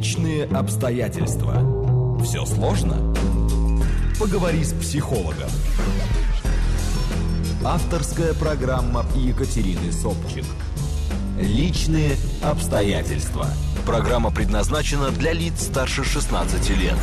Личные обстоятельства. Все сложно? Поговори с психологом. Авторская программа Екатерины Собчик. Личные обстоятельства. Программа предназначена для лиц старше 16 лет.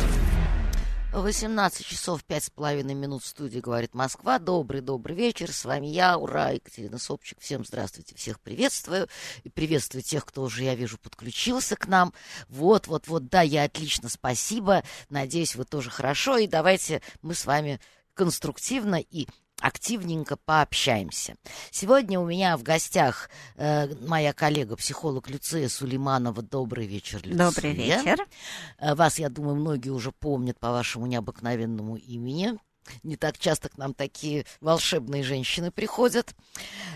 18 часов пять с половиной минут в студии «Говорит Москва». Добрый-добрый вечер. С вами я, ура, Екатерина Собчик. Всем здравствуйте, всех приветствую. И приветствую тех, кто уже, я вижу, подключился к нам. Вот-вот-вот, да, я отлично, спасибо. Надеюсь, вы тоже хорошо. И давайте мы с вами конструктивно и активненько пообщаемся. Сегодня у меня в гостях э, моя коллега, психолог Люция Сулейманова. Добрый вечер, Люция. Добрый вечер. Э, вас, я думаю, многие уже помнят по вашему необыкновенному имени. Не так часто к нам такие волшебные женщины приходят.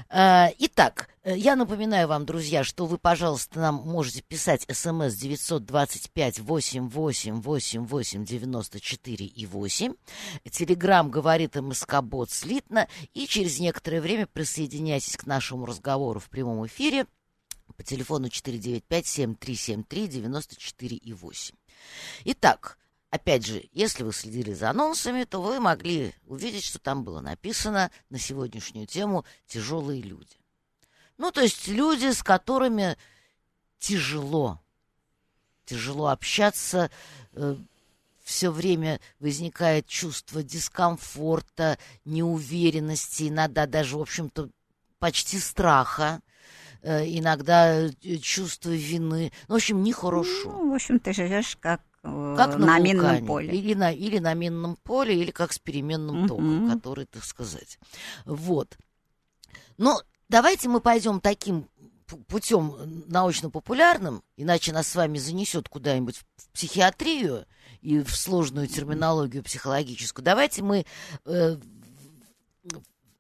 А, итак, э, я напоминаю вам, друзья, что вы, пожалуйста, нам можете писать смс 925 88 88 94 и 8. Телеграмм говорит МСК-бот слитно. И через некоторое время присоединяйтесь к нашему разговору в прямом эфире по телефону 495-7373-94 и 8. Итак, Опять же, если вы следили за анонсами, то вы могли увидеть, что там было написано на сегодняшнюю тему «тяжелые люди». Ну, то есть люди, с которыми тяжело, тяжело общаться, э, все время возникает чувство дискомфорта, неуверенности, иногда даже, в общем-то, почти страха, э, иногда э, чувство вины. Ну, в общем, нехорошо. Ну, в общем, ты живешь как как на, на минном поле. Или на, или на минном поле, или как с переменным током, который, так сказать. Вот. Но давайте мы пойдем таким путем научно-популярным, иначе нас с вами занесет куда-нибудь в психиатрию и в сложную терминологию психологическую. Давайте мы э,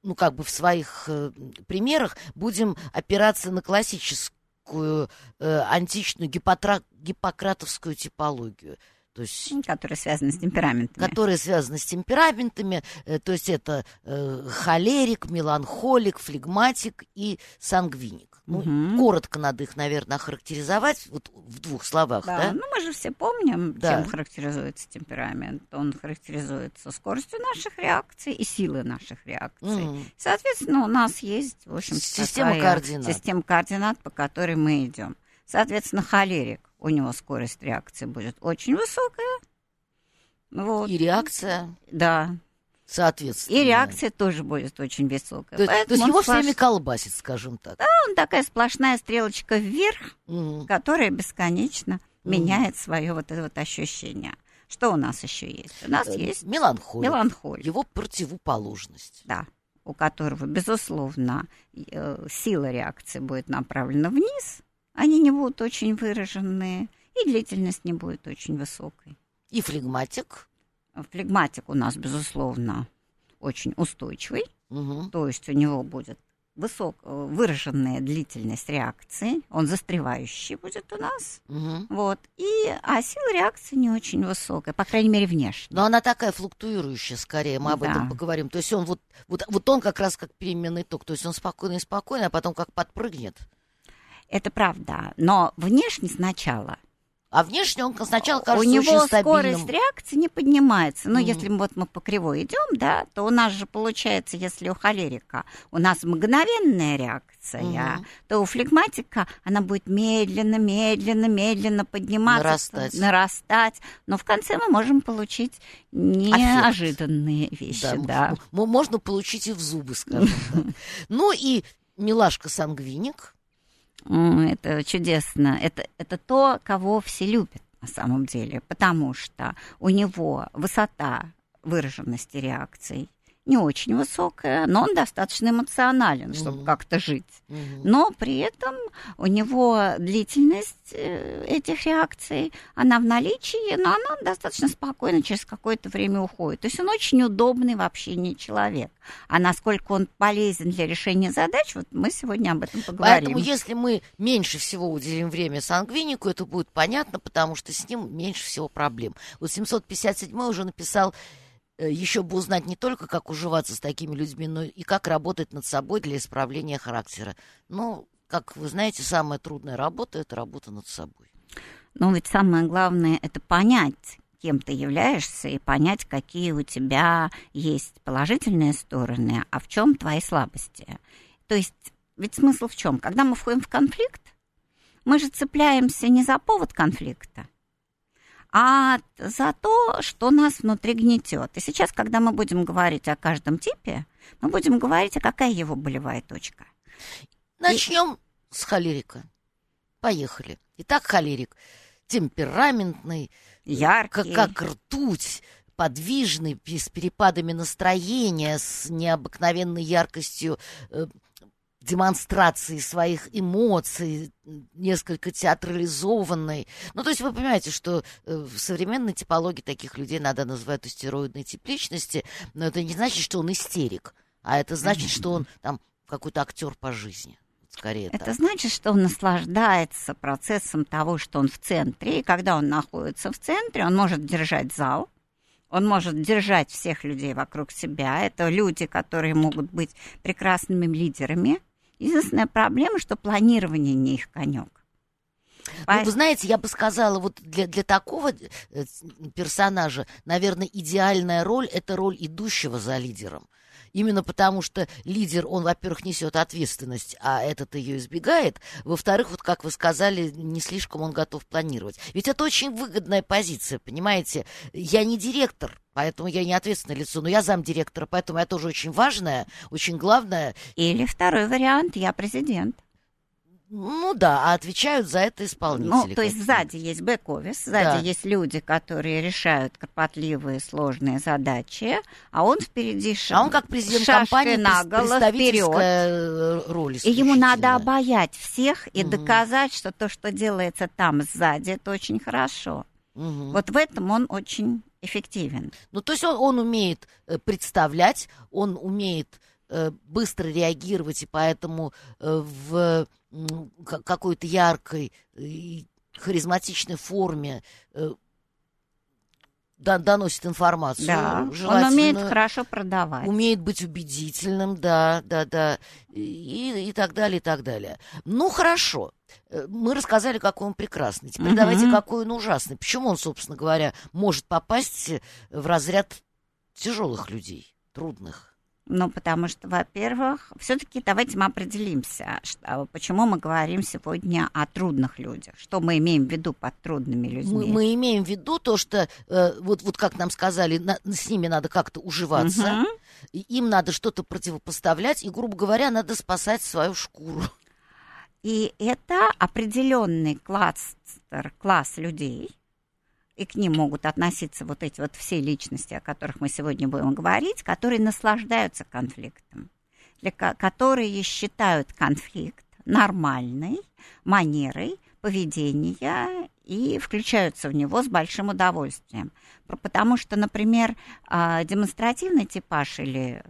ну, как бы в своих э, примерах будем опираться на классическую такую э, античную гипотра... гиппократовскую типологию. То есть, которые связаны с темпераментами. Которые связаны с темпераментами. Э, то есть это э, холерик, меланхолик, флегматик и сангвиник. Ну, угу. Коротко надо их, наверное, охарактеризовать вот в двух словах. Да, да? ну мы же все помним, да. чем характеризуется темперамент. Он характеризуется скоростью наших реакций и силой наших реакций. Угу. Соответственно, у нас есть, в общем система координат. система координат, по которой мы идем. Соответственно, холерик, у него скорость реакции будет очень высокая. Вот. И реакция. Да соответственно. И реакция тоже будет очень высокая. То, то есть его сплош... все время колбасит, скажем так. Да, он такая сплошная стрелочка вверх, угу. которая бесконечно угу. меняет свое вот это вот ощущение. Что у нас еще есть? У нас э, есть меланхолия. Меланхолия. Его противоположность. Да, у которого, безусловно, э, сила реакции будет направлена вниз, они не будут очень выраженные, и длительность не будет очень высокой. И флегматик? Флегматик у нас, безусловно, очень устойчивый, угу. то есть у него будет высок, выраженная длительность реакции, он застревающий будет у нас, угу. вот, и, а сила реакции не очень высокая, по крайней мере, внешне. Но она такая флуктуирующая, скорее, мы об да. этом поговорим, то есть он вот, вот, вот он как раз как переменный ток, то есть он спокойный спокойный, а потом как подпрыгнет. Это правда, но внешне сначала – а внешне он сначала кажется У него очень стабильным. скорость реакции не поднимается. Но mm-hmm. если вот мы по кривой идем, да, то у нас же получается, если у холерика у нас мгновенная реакция, mm-hmm. то у флегматика она будет медленно, медленно, медленно подниматься, нарастать. нарастать. Но в конце мы можем получить неожиданные Эффект. вещи. Да, да. Можно получить и в зубы, скажем так. Ну и милашка сангвиник это чудесно. Это, это то, кого все любят на самом деле, потому что у него высота выраженности реакций не очень высокая, но он достаточно эмоционален, чтобы mm-hmm. как-то жить. Mm-hmm. Но при этом у него длительность э, этих реакций, она в наличии, но она достаточно спокойно через какое-то время уходит. То есть он очень удобный в общении человек. А насколько он полезен для решения задач, вот мы сегодня об этом поговорим. Поэтому если мы меньше всего уделим время сангвинику, это будет понятно, потому что с ним меньше всего проблем. Вот 757 уже написал еще бы узнать не только, как уживаться с такими людьми, но и как работать над собой для исправления характера. Ну, как вы знаете, самая трудная работа – это работа над собой. Но ведь самое главное это понять, кем ты являешься, и понять, какие у тебя есть положительные стороны, а в чем твои слабости. То есть, ведь смысл в чем? Когда мы входим в конфликт, мы же цепляемся не за повод конфликта, а за то, что нас внутри гнетет. И сейчас, когда мы будем говорить о каждом типе, мы будем говорить, а какая его болевая точка. Начнем И... с холерика. Поехали. Итак, холерик темпераментный, яркий, как, как ртуть, подвижный, с перепадами настроения, с необыкновенной яркостью э, демонстрации своих эмоций, несколько театрализованной. Ну, то есть вы понимаете, что э, в современной типологии таких людей надо называть астероидной тип личности, но это не значит, что он истерик, а это значит, что он там какой-то актер по жизни скорее. Это так. значит, что он наслаждается процессом того, что он в центре, и когда он находится в центре, он может держать зал, он может держать всех людей вокруг себя. Это люди, которые могут быть прекрасными лидерами. Единственная проблема, что планирование не их конек. Ну, вы знаете, я бы сказала, вот для, для такого э, персонажа, наверное, идеальная роль – это роль идущего за лидером. Именно потому, что лидер, он, во-первых, несет ответственность, а этот ее избегает. Во-вторых, вот как вы сказали, не слишком он готов планировать. Ведь это очень выгодная позиция, понимаете? Я не директор, Поэтому я не ответственное лицо, но я замдиректора, поэтому я тоже очень важная, очень главная. Или второй вариант, я президент. Ну да, а отвечают за это исполнители. Ну, то есть сзади есть бэк-офис, сзади да. есть люди, которые решают кропотливые, сложные задачи, а он впереди шаг. А он как президент компании на представительская роль. И ему надо обаять всех и угу. доказать, что то, что делается там сзади, это очень хорошо. Угу. Вот в этом он очень эффективен. Ну, то есть он, он умеет э, представлять, он умеет э, быстро реагировать, и поэтому э, в какой-то яркой и харизматичной форме э, доносит информацию. Да, он умеет хорошо продавать. Умеет быть убедительным, да, да, да, и, и так далее, и так далее. Ну, хорошо. Э, мы рассказали, какой он прекрасный. Теперь угу. давайте, какой он ужасный. Почему он, собственно говоря, может попасть в разряд тяжелых людей, трудных? Ну, потому что, во-первых, все-таки давайте мы определимся, что, почему мы говорим сегодня о трудных людях. Что мы имеем в виду под трудными людьми? Мы, мы имеем в виду то, что э, вот, вот как нам сказали, на, с ними надо как-то уживаться, угу. им надо что-то противопоставлять, и, грубо говоря, надо спасать свою шкуру. И это определенный класс, класс людей, и к ним могут относиться вот эти вот все личности, о которых мы сегодня будем говорить, которые наслаждаются конфликтом, которые считают конфликт нормальной манерой поведения и включаются в него с большим удовольствием. Потому что, например, а, демонстративный типаж или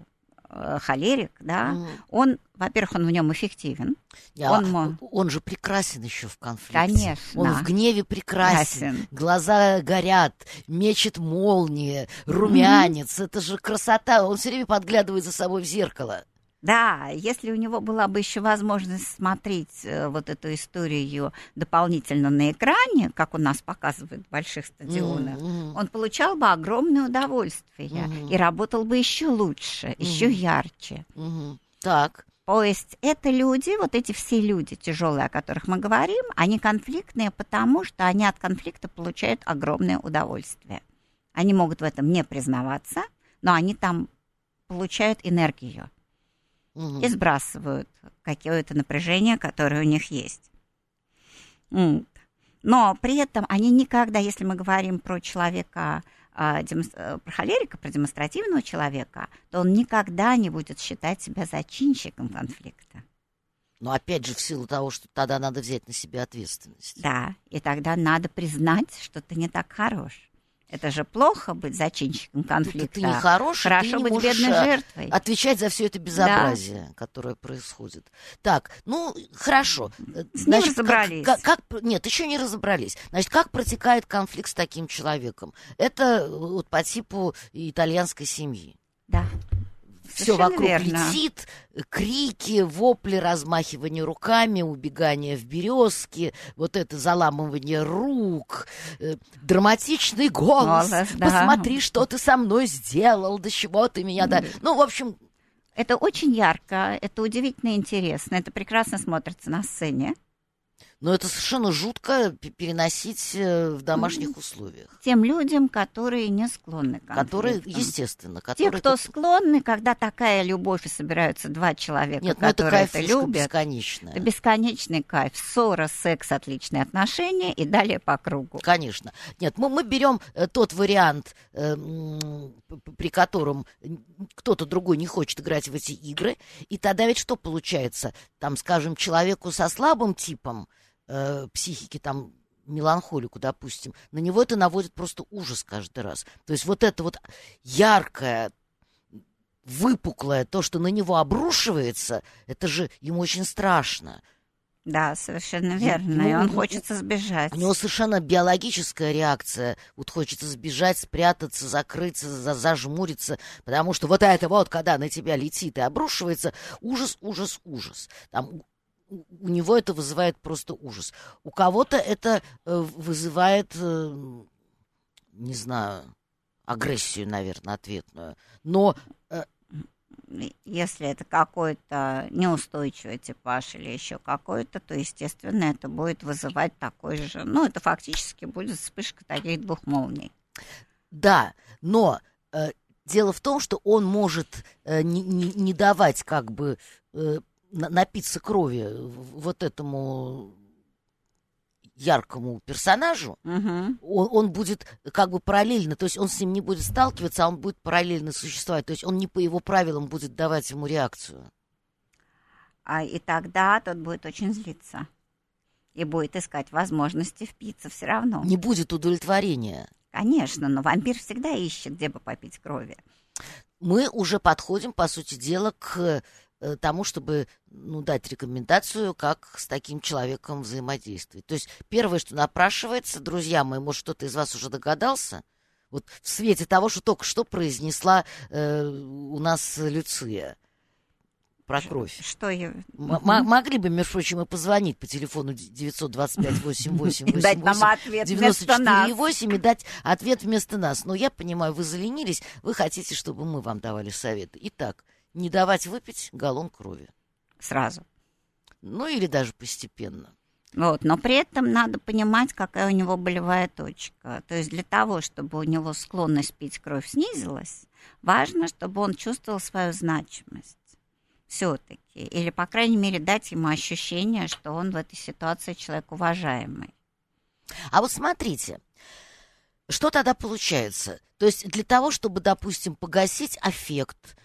холерик, да, mm. он, во-первых, он в нем эффективен. Я, он, он же прекрасен еще в конфликте. Конечно. Он в гневе прекрасен. Красен. Глаза горят, мечет молнии, румянец. Mm. Это же красота. Он все время подглядывает за собой в зеркало. Да, если у него была бы еще возможность смотреть э, вот эту историю дополнительно на экране, как у нас показывают в больших стадионах, mm-hmm. он получал бы огромное удовольствие mm-hmm. и работал бы еще лучше, mm-hmm. еще ярче. Mm-hmm. Так. То есть это люди, вот эти все люди тяжелые, о которых мы говорим, они конфликтные, потому что они от конфликта получают огромное удовольствие. Они могут в этом не признаваться, но они там получают энергию угу. и сбрасывают какое-то напряжение, которое у них есть. Но при этом они никогда, если мы говорим про человека, а, э, про холерика, про демонстративного человека, то он никогда не будет считать себя зачинщиком конфликта. Но опять же, в силу того, что тогда надо взять на себя ответственность. Да, и тогда надо признать, что ты не так хорош. Это же плохо быть зачинщиком конфликта. Ты не хороший, Хорошо ты не быть бедной а, жертвой. Отвечать за все это безобразие, да. которое происходит. Так, ну хорошо. С Значит, ним разобрались. Как, как, как, нет, еще не разобрались. Значит, как протекает конфликт с таким человеком? Это вот по типу итальянской семьи. Да. Все вокруг верно. летит, крики, вопли, размахивание руками, убегание в березки, вот это заламывание рук, э, драматичный голос. голос да. Посмотри, что ты со мной сделал, до чего ты меня... Да... Ну, в общем... Это очень ярко, это удивительно интересно, это прекрасно смотрится на сцене. Но это совершенно жутко переносить э, в домашних условиях. Тем людям, которые не склонны к конфликтам. Которые, естественно. Которые Те, кто склонны, когда такая любовь и собираются два человека, Нет, ну которые это, кайф это любят. бесконечный. Это бесконечный кайф. Ссора, секс, отличные отношения и далее по кругу. Конечно. Нет, мы, мы берем э, тот вариант, э, при котором кто-то другой не хочет играть в эти игры, и тогда ведь что получается? Там, скажем, человеку со слабым типом, э, психики, там, меланхолику, допустим, на него это наводит просто ужас каждый раз. То есть вот это вот яркое, выпуклое, то, что на него обрушивается, это же ему очень страшно. Да, совершенно верно. Ну, и он ну, хочется сбежать. У него совершенно биологическая реакция. Вот хочется сбежать, спрятаться, закрыться, за зажмуриться. Потому что вот это вот, когда на тебя летит и обрушивается, ужас, ужас, ужас. Там у него это вызывает просто ужас. У кого-то это э, вызывает, э, не знаю, агрессию, наверное, ответную. Но э, если это какой-то неустойчивый типаж или еще какой-то, то, естественно, это будет вызывать такой же, ну, это фактически будет вспышка таких двух молний. Да, но э, дело в том, что он может э, не, не, не давать как бы э, напиться крови вот этому яркому персонажу, угу. он, он будет как бы параллельно, то есть он с ним не будет сталкиваться, а он будет параллельно существовать, то есть он не по его правилам будет давать ему реакцию. А, и тогда тот будет очень злиться и будет искать возможности впиться все равно. Не будет удовлетворения. Конечно, но вампир всегда ищет, где бы попить крови. Мы уже подходим, по сути дела, к тому, чтобы ну, дать рекомендацию, как с таким человеком взаимодействовать. То есть первое, что напрашивается, друзья мои, может, кто-то из вас уже догадался, вот в свете того, что только что произнесла э, у нас Люция про кровь. Что я... М- могли бы, между прочим, и позвонить по телефону 925-88-88 дать нам ответ 94,8 и дать ответ вместо нас. Но я понимаю, вы заленились, вы хотите, чтобы мы вам давали советы. Итак, не давать выпить галлон крови. Сразу. Ну или даже постепенно. Вот, но при этом надо понимать, какая у него болевая точка. То есть для того, чтобы у него склонность пить кровь снизилась, важно, чтобы он чувствовал свою значимость все-таки. Или, по крайней мере, дать ему ощущение, что он в этой ситуации человек уважаемый. А вот смотрите, что тогда получается? То есть для того, чтобы, допустим, погасить аффект,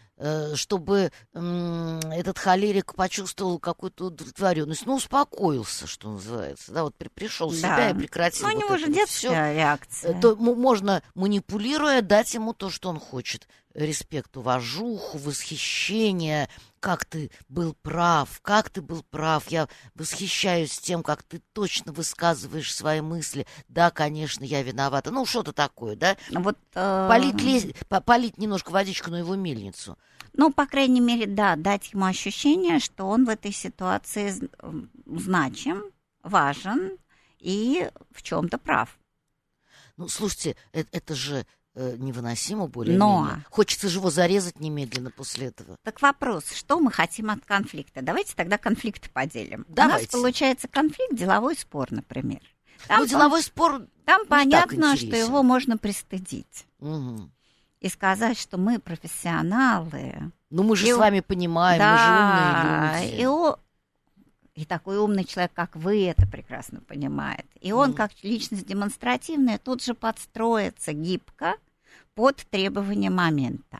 чтобы этот холерик почувствовал какую-то удовлетворенность, ну, успокоился, что называется, да, вот при, пришел в да. себя и прекратил. Ну, у него вот же детская вот реакция. Э, то можно, манипулируя, дать ему то, что он хочет. Респект, уважуху, восхищение, как ты был прав, как ты был прав. Я восхищаюсь тем, как ты точно высказываешь свои мысли. Да, конечно, я виновата. Ну, что-то такое, да? Вот, э... полить, лез... полить немножко водичку на его мельницу. Ну, по крайней мере, да, дать ему ощущение, что он в этой ситуации значим, важен и в чем-то прав. Ну, слушайте, это, это же э, невыносимо более Но... Хочется же его зарезать немедленно после этого. Так вопрос, что мы хотим от конфликта? Давайте тогда конфликты поделим. Давайте. У нас получается конфликт, деловой спор, например. Там, ну, деловой спор Там понятно, что его можно пристыдить. Угу и сказать, что мы профессионалы. Ну, мы же и с вами понимаем, да, мы же умные люди. И, о... и такой умный человек, как вы, это прекрасно понимает. И он, mm. как личность демонстративная, тут же подстроится гибко под требования момента.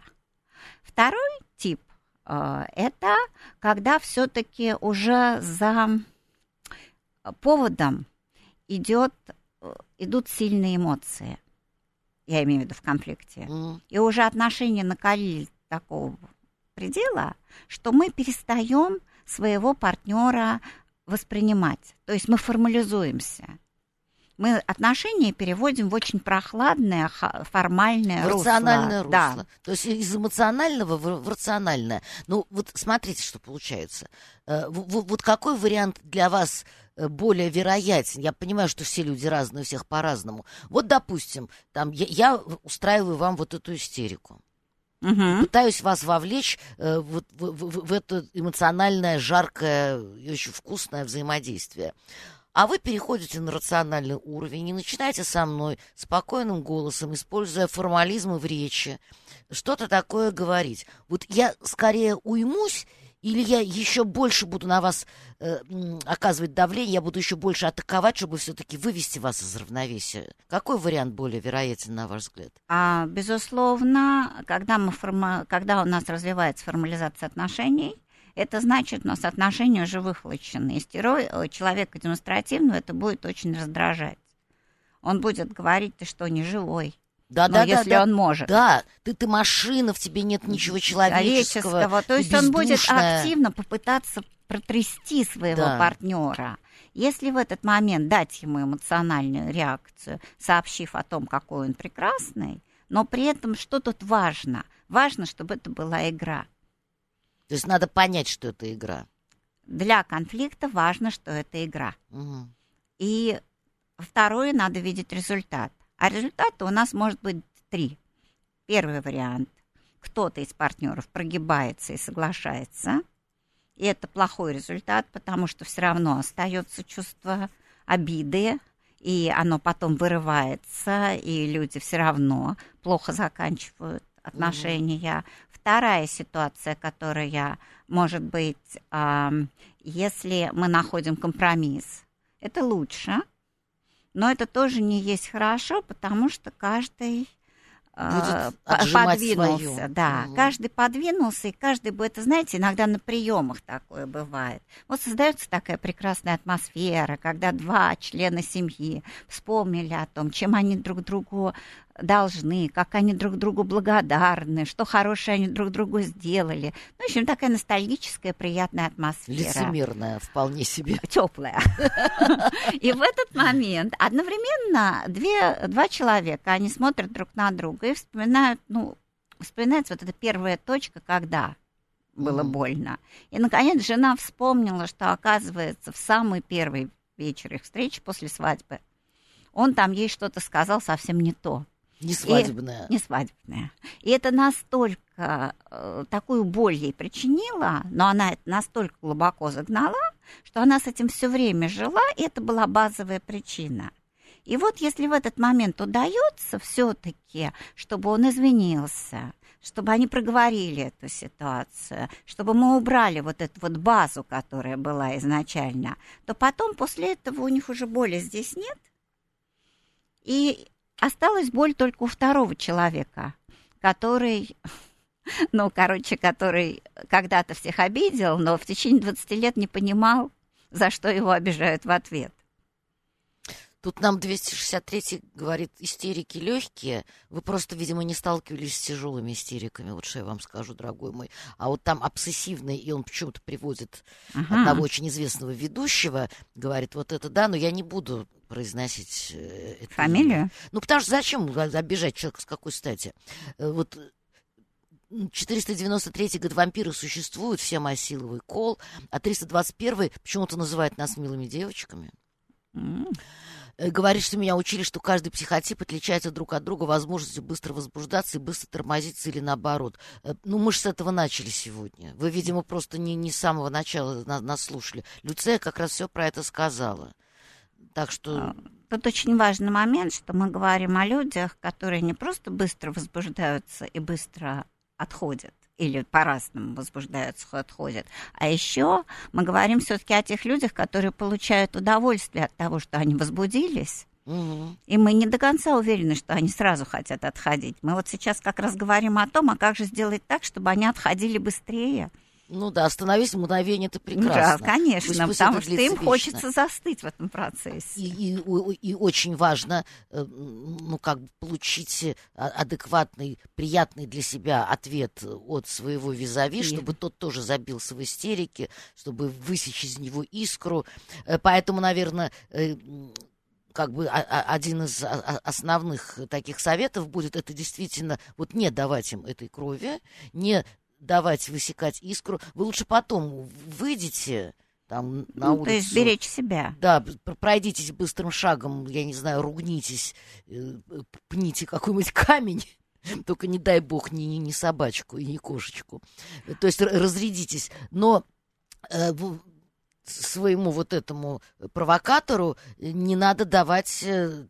Второй тип э, это когда все-таки уже за поводом идет, э, идут сильные эмоции я имею в виду в конфликте, mm. и уже отношения накалили такого предела, что мы перестаем своего партнера воспринимать. То есть мы формализуемся. Мы отношения переводим в очень прохладное, формальное в русло. рациональное русло. Да. То есть из эмоционального в, рациональное. Ну, вот смотрите, что получается. Э, вот какой вариант для вас э, более вероятен. Я понимаю, что все люди разные, у всех по-разному. Вот, допустим, там я, я устраиваю вам вот эту истерику. Угу. Пытаюсь вас вовлечь э, вот, в, в, в это эмоциональное, жаркое и очень вкусное взаимодействие. А вы переходите на рациональный уровень и начинаете со мной спокойным голосом, используя формализмы в речи, что-то такое говорить. Вот я скорее уймусь, или я еще больше буду на вас э, оказывать давление, я буду еще больше атаковать, чтобы все-таки вывести вас из равновесия. Какой вариант более вероятен, на ваш взгляд? А, безусловно, когда, мы форма... когда у нас развивается формализация отношений, это значит, у нас отношения уже выхлочены. И стерой, э, человека демонстративного это будет очень раздражать. Он будет говорить, ты что, не живой. Да, да, если да, он может. Да, ты, ты машина, в тебе нет ничего человеческого. человеческого то есть он будет активно попытаться протрясти своего да. партнера. Если в этот момент дать ему эмоциональную реакцию, сообщив о том, какой он прекрасный, но при этом что тут важно? Важно, чтобы это была игра. То есть надо понять, что это игра. Для конфликта важно, что это игра. Угу. И второе, надо видеть результат. А результаты у нас может быть три. Первый вариант. Кто-то из партнеров прогибается и соглашается. И это плохой результат, потому что все равно остается чувство обиды, и оно потом вырывается, и люди все равно плохо заканчивают отношения. Угу. Вторая ситуация, которая может быть, если мы находим компромисс, это лучше, но это тоже не есть хорошо, потому что каждый Будет подвинулся, свою. да, угу. каждый подвинулся, и каждый бы это, знаете, иногда на приемах такое бывает. Вот создается такая прекрасная атмосфера, когда два члена семьи вспомнили о том, чем они друг другу должны, как они друг другу благодарны, что хорошее они друг другу сделали. Ну, в общем, такая ностальгическая, приятная атмосфера. Лицемерная, вполне себе. Теплая. И в этот момент одновременно две, два человека, они смотрят друг на друга и вспоминают, ну, вспоминается вот эта первая точка, когда было больно. И, наконец, жена вспомнила, что, оказывается, в самый первый вечер их встречи после свадьбы он там ей что-то сказал совсем не то. Не свадебная. И, не свадебная. И это настолько э, такую боль ей причинило, но она это настолько глубоко загнала, что она с этим все время жила, и это была базовая причина. И вот если в этот момент удается все-таки, чтобы он извинился, чтобы они проговорили эту ситуацию, чтобы мы убрали вот эту вот базу, которая была изначально, то потом после этого у них уже боли здесь нет. И Осталась боль только у второго человека, который, ну, короче, который когда-то всех обидел, но в течение 20 лет не понимал, за что его обижают в ответ. Тут нам 263 говорит, истерики легкие. Вы просто, видимо, не сталкивались с тяжелыми истериками, вот что я вам скажу, дорогой мой. А вот там обсессивный, и он почему-то приводит ага. одного очень известного ведущего, говорит, вот это да, но я не буду произносить э, это Фамилию? Имя. Ну, потому что зачем обижать человека, с какой стати? Э, вот 493 год вампиры существуют, всем осиловый кол, а 321 почему-то называют нас милыми девочками. Mm. Говорит, что меня учили, что каждый психотип отличается друг от друга возможностью быстро возбуждаться и быстро тормозиться или наоборот. Ну, мы же с этого начали сегодня. Вы, видимо, просто не, не с самого начала нас слушали. Люция как раз все про это сказала. Так что... А, тут очень важный момент, что мы говорим о людях, которые не просто быстро возбуждаются и быстро отходят, или по-разному возбуждаются, отходят. А еще мы говорим все-таки о тех людях, которые получают удовольствие от того, что они возбудились. Угу. И мы не до конца уверены, что они сразу хотят отходить. Мы вот сейчас как раз говорим о том, а как же сделать так, чтобы они отходили быстрее. Ну да, остановись мгновение, это прекрасно. Да, конечно, пусть, пусть потому что им вечно. хочется застыть в этом процессе. И, и, и очень важно, э, ну как бы получить э, адекватный, приятный для себя ответ от своего визави, и... чтобы тот тоже забился в истерике, чтобы высечь из него искру. Э, поэтому, наверное, как бы один из основных таких советов будет это действительно вот не давать им этой крови, не давать высекать искру. Вы лучше потом выйдете там на ну, улицу. То есть беречь себя. Да, пройдитесь быстрым шагом, я не знаю, ругнитесь, э, пните какой-нибудь камень. Только не дай бог ни, ни, ни собачку и ни кошечку. То есть разрядитесь. Но э, своему вот этому провокатору не надо давать э,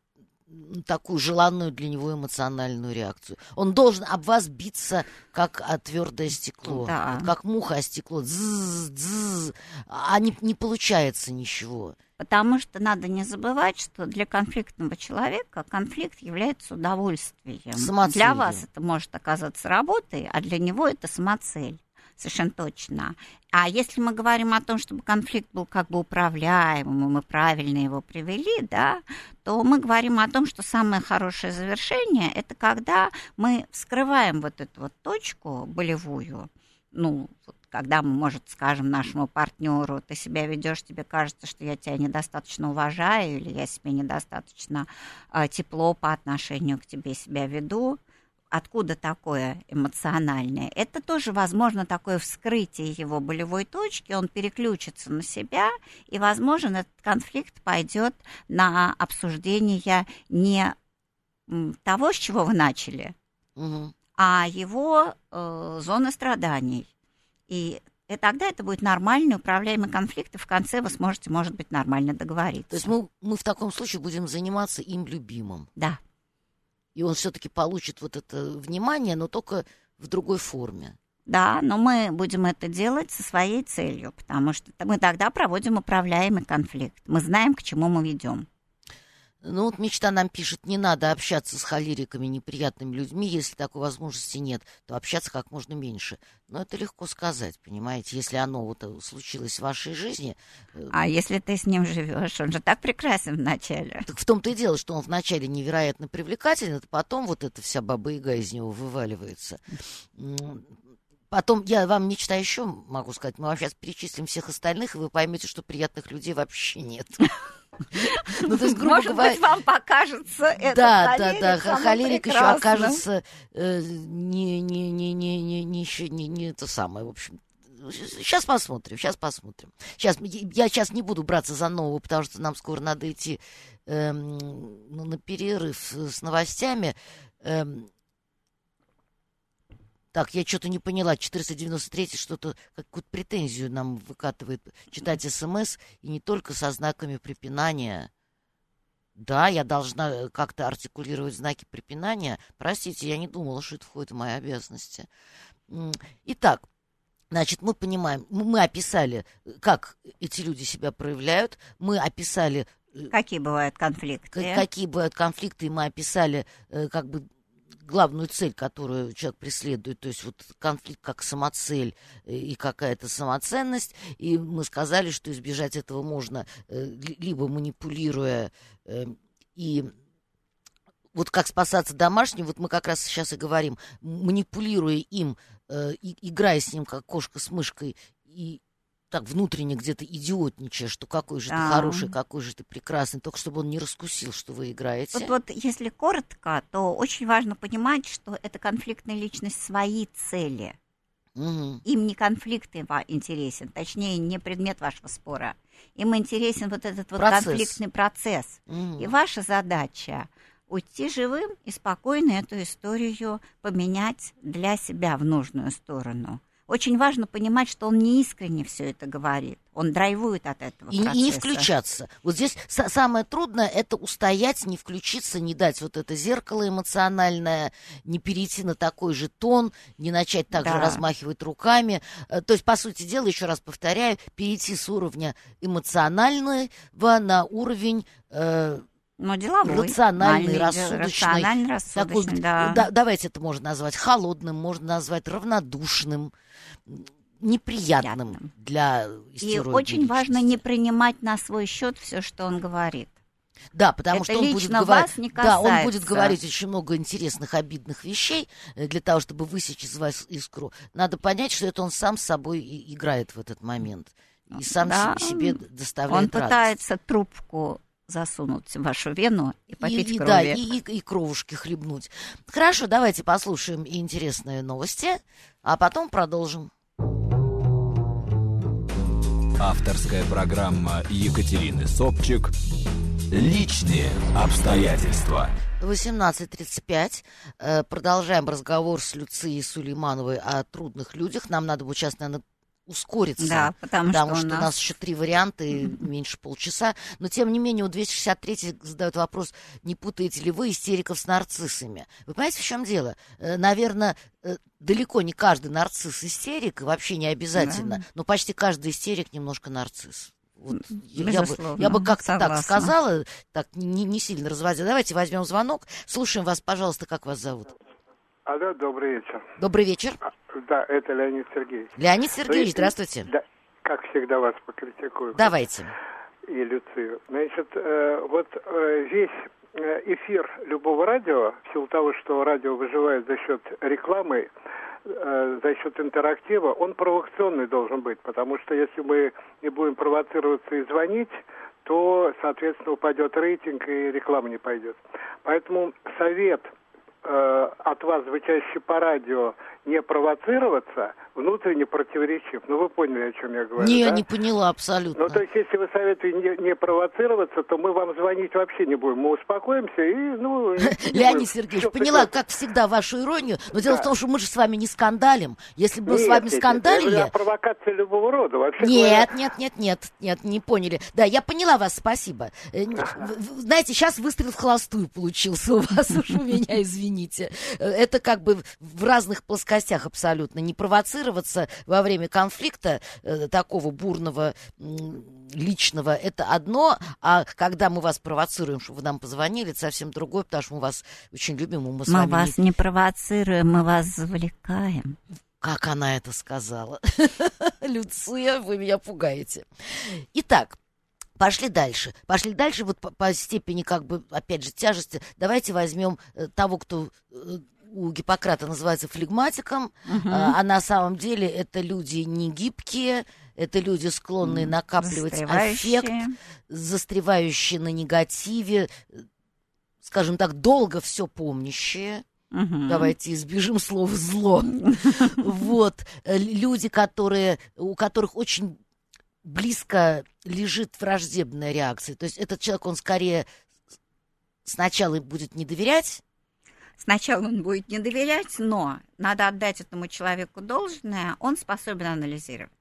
такую желанную для него эмоциональную реакцию. Он должен об вас биться, как о твердое стекло, да. как муха о стекло. Дзз, дзз, а не, не получается ничего. Потому что надо не забывать, что для конфликтного человека конфликт является удовольствием. Самоцелью. Для вас это может оказаться работой, а для него это самоцель совершенно точно. А если мы говорим о том, чтобы конфликт был как бы управляемым, и мы правильно его привели, да, то мы говорим о том, что самое хорошее завершение – это когда мы вскрываем вот эту вот точку болевую, ну, когда мы, может, скажем нашему партнеру, ты себя ведешь, тебе кажется, что я тебя недостаточно уважаю, или я себе недостаточно э, тепло по отношению к тебе себя веду, откуда такое эмоциональное, это тоже, возможно, такое вскрытие его болевой точки, он переключится на себя, и, возможно, этот конфликт пойдет на обсуждение не того, с чего вы начали, угу. а его э, зоны страданий. И и тогда это будет нормальный управляемый конфликт, и в конце вы сможете, может быть, нормально договориться. То есть мы, мы в таком случае будем заниматься им любимым. Да и он все-таки получит вот это внимание, но только в другой форме. Да, но мы будем это делать со своей целью, потому что мы тогда проводим управляемый конфликт. Мы знаем, к чему мы ведем. Ну вот мечта нам пишет, не надо общаться с холериками, неприятными людьми, если такой возможности нет, то общаться как можно меньше. Но это легко сказать, понимаете, если оно вот э, случилось в вашей жизни. Э, а если ты с ним живешь, он же так прекрасен вначале. Так в том-то и дело, что он вначале невероятно привлекателен, а потом вот эта вся баба-яга из него вываливается. Потом я вам мечта еще могу сказать. Мы вам сейчас перечислим всех остальных, и вы поймете, что приятных людей вообще нет. Ну, то есть, грубо Может говоря... быть, вам покажется это Да, да, да, холерик еще окажется э, не, не, не, не, не, не, еще, не, не это самое, в общем, Сейчас посмотрим, сейчас посмотрим. Сейчас, я сейчас не буду браться за нового, потому что нам скоро надо идти эм, ну, на перерыв с новостями. Эм, так, я что-то не поняла. 493 что-то, какую-то претензию нам выкатывает читать СМС, и не только со знаками препинания. Да, я должна э, как-то артикулировать знаки препинания. Простите, я не думала, что это входит в мои обязанности. Итак, Значит, мы понимаем, мы описали, э, как эти люди себя проявляют, мы описали... Э, какие бывают конфликты. Какие бывают конфликты, и мы описали как бы главную цель, которую человек преследует, то есть вот конфликт как самоцель э, и какая-то самоценность, и мы сказали, что избежать этого можно э, либо манипулируя э, и вот как спасаться домашним, вот мы как раз сейчас и говорим, манипулируя им, играя с ним как кошка с мышкой и так внутренне где-то идиотничая, что какой же да. ты хороший, какой же ты прекрасный, только чтобы он не раскусил, что вы играете. Вот, вот если коротко, то очень важно понимать, что это конфликтная личность свои цели. Угу. Им не конфликт интересен, точнее, не предмет вашего спора. Им интересен вот этот вот процесс. конфликтный процесс. Угу. И ваша задача уйти живым и спокойно эту историю поменять для себя в нужную сторону очень важно понимать, что он не искренне все это говорит. Он драйвует от этого и, процесса. И не включаться. Вот здесь самое трудное – это устоять, не включиться, не дать вот это зеркало эмоциональное, не перейти на такой же тон, не начать также да. размахивать руками. Э, то есть, по сути дела, еще раз повторяю, перейти с уровня эмоционального на уровень э, но деловой. Рациональный, рассудочный. Рациональный, рассудочный, такой, да. да. Давайте это можно назвать холодным, можно назвать равнодушным, неприятным Приятным. для И очень важно не принимать на свой счет все, что он говорит. Да, потому это что он будет говорить, да, он будет говорить очень много интересных, обидных вещей э, для того, чтобы высечь из вас искру. Надо понять, что это он сам с собой играет в этот момент и сам да, себе доставляет. Он пытается трубку засунуть в вашу вену и попить и, и, крови. Да, и, и, и кровушки хлебнуть. Хорошо, давайте послушаем интересные новости, а потом продолжим. Авторская программа Екатерины Собчик «Личные обстоятельства». 18.35. Э, продолжаем разговор с Люцией Сулеймановой о трудных людях. Нам надо будет сейчас, наверное, ускориться. Да, потому, потому что, что, у у нас еще три варианта и меньше полчаса. Но тем не менее у 263 задают вопрос, не путаете ли вы истериков с нарциссами? Вы понимаете, в чем дело? Э, Наверное, э, далеко не каждый нарцисс истерик, и вообще не обязательно, Да. но почти каждый истерик немножко нарцисс. Вот я, я бы, я бы как-то так сказала, так не, не сильно разводя. Давайте возьмем звонок. Слушаем вас, пожалуйста, как вас зовут? Алло, добрый вечер. Добрый вечер. Да, это Леонид Сергеевич. Леонид Сергеевич, здравствуйте. Да, как всегда вас покритикую. Давайте. И Люцию. Значит, э, вот э, весь э, эфир любого радио, в силу того, что радио выживает за счет рекламы, э, за счет интерактива, он провокационный должен быть, потому что если мы не будем провоцироваться и звонить, то, соответственно, упадет рейтинг и реклама не пойдет. Поэтому совет э, от вас, звучащий по радио, не провоцироваться, внутренне противоречив. Ну, вы поняли, о чем я говорю, Не, да? не поняла абсолютно. Ну, то есть, если вы советуете не, не провоцироваться, то мы вам звонить вообще не будем. Мы успокоимся и, ну... Леонид Сергеевич, поняла, как всегда, вашу иронию, но дело в том, что мы же с вами не скандалим. Если бы мы с вами я скандалили... о провокации любого рода. Вообще Нет, нет, нет, нет, нет, не поняли. Да, я поняла вас, спасибо. Э, Знаете, сейчас выстрел в холостую получился у вас, уж у меня, извините. Э, Это как бы в разных плоскостях абсолютно. Не провоцироваться во время конфликта э, такого бурного, м, личного, это одно, а когда мы вас провоцируем, чтобы вы нам позвонили, это совсем другое, потому что мы вас очень любим, и мы с Мы вами не- вас не провоцируем, мы вас завлекаем. как она это сказала. Люция, вы меня пугаете. Итак, пошли дальше. Пошли дальше, вот по, по степени, как бы, опять же, тяжести. Давайте возьмем э, того, кто э, у Гиппократа называется флегматиком, а, а на самом деле это люди не гибкие, это люди, склонные накапливать Застревающие. аффект, застревающие на негативе, скажем так, долго все помнящие. Мгм. Давайте избежим слова зло. Вот. Люди, которые, у которых очень близко лежит враждебная реакция. То есть этот человек, он скорее сначала будет не доверять, Сначала он будет не доверять, но надо отдать этому человеку должное, он способен анализировать.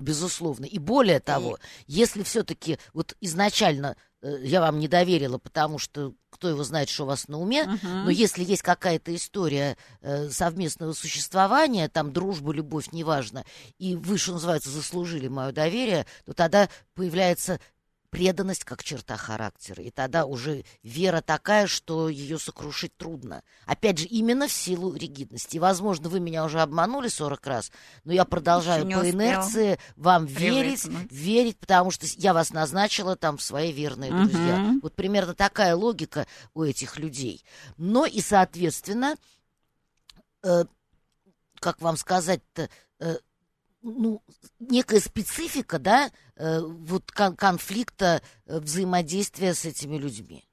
безусловно. И более того, если все-таки вот изначально э, я вам не доверила, потому что кто его знает, что у вас на уме, но если есть какая-то история э, совместного существования, там дружба, любовь, неважно, и вы, что называется, заслужили мое доверие, то тогда появляется преданность как черта характера. И тогда уже вера такая, что ее сокрушить трудно. Опять же, именно в силу ригидности. И, возможно, вы меня уже обманули 40 раз, но я продолжаю по успел инерции вам верить, верить, потому что я вас назначила там в свои верные друзья. Мгм. Вот примерно такая логика у этих людей. Но и, соответственно, э, как вам сказать-то, э, ну, некая специфика, да, э, вот кон- конфликта, э, взаимодействия с этими людьми.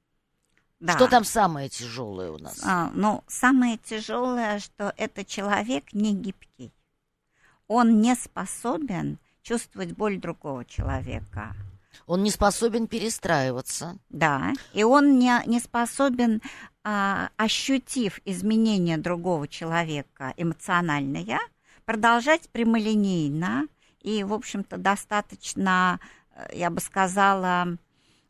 Да. Что там самое тяжелое у нас? А, ну, самое тяжелое, что этот человек не гибкий. Он не способен чувствовать боль другого человека. Он не способен перестраиваться. Да, и он не, не способен, а, ощутив изменения другого человека эмоциональное, продолжать прямолинейно и, в общем-то, достаточно, э, я бы сказала,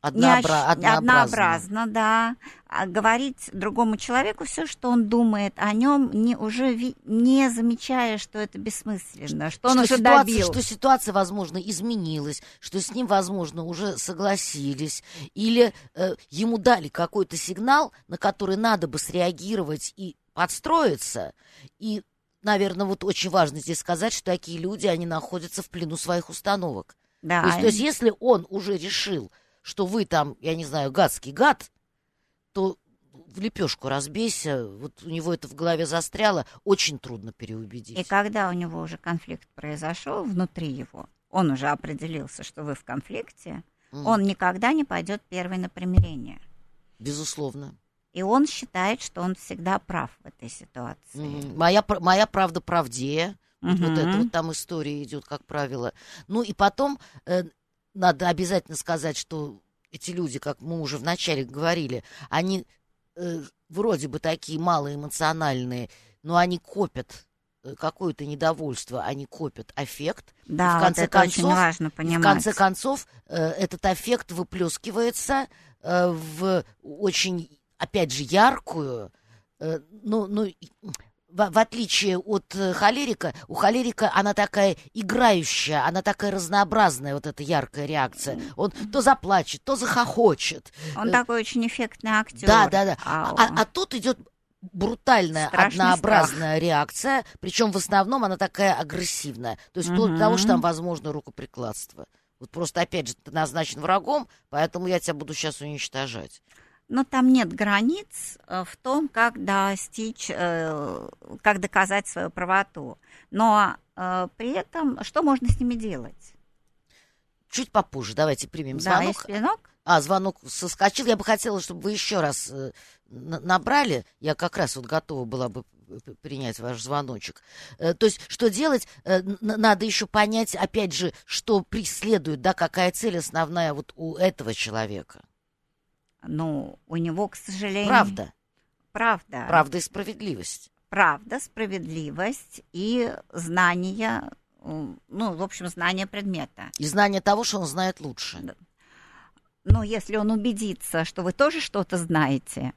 Однообра- однообразно. однообразно, да, а говорить другому человеку все, что он думает о нем, не, уже ви- не замечая, что это бессмысленно, что он уже ситуация, добил. что ситуация, возможно, изменилась, что с ним, возможно, уже согласились, или э, ему дали какой-то сигнал, на который надо бы среагировать и подстроиться. И, наверное, вот очень важно здесь сказать, что такие люди, они находятся в плену своих установок. Да, То, есть, то есть, если он уже решил, что вы там, я не знаю, гадский гад, то в лепешку разбейся, вот у него это в голове застряло, очень трудно переубедить. И когда у него уже конфликт произошел внутри его, он уже определился, что вы в конфликте, Мгм. он никогда не пойдет первый на примирение. Безусловно. И он считает, что он всегда прав в этой ситуации. Мгм. Моя, моя правда правдее. Вот, вот это вот там история идет, как правило. Ну и потом э, надо обязательно сказать, что эти люди, как мы уже вначале говорили, они э, вроде бы такие малоэмоциональные, но они копят э, какое-то недовольство, они копят аффект. Да, в вот конце это очень концов- важно И понимать. в конце концов, э, этот аффект выплескивается э, в очень, опять же, яркую, э, ну, ну, в, в отличие от э, холерика, у холерика она такая играющая, она такая разнообразная, вот эта яркая реакция. Он то заплачет, то захохочет. Он э, такой очень эффектный актер. Да, да, да. А, А, а тут идет брутальная, Страшный однообразная реакция, причем в основном она такая агрессивная. То есть вплоть до того, что там возможно рукоприкладство. Вот просто, опять же, ты назначен врагом, поэтому я тебя буду сейчас уничтожать. Но там нет границ э, в том, как достичь, э, как доказать свою правоту. Но э, при этом что можно с ними делать? Чуть попозже давайте примем Да, звонок. есть звонок? А, звонок соскочил. Я бы хотела, чтобы вы еще раз на- набрали. Я как раз вот готова была бы принять ваш звоночек. То есть, что делать? Надо еще понять, опять же, что преследует, да, какая цель основная вот у этого человека. Ну, у него, к сожалению... Правда. Правда. Правда и справедливость. Правда, справедливость и знание, ну, в общем, знание предмета. И знание того, что он знает лучше. Да. Но если он убедится, что вы тоже что-то знаете,